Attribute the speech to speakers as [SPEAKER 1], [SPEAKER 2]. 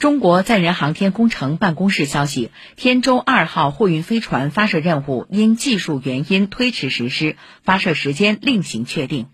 [SPEAKER 1] 中国载人航天工程办公室消息天舟二号货运飞船发射任务因技术原因推迟实施发射时间另行确定。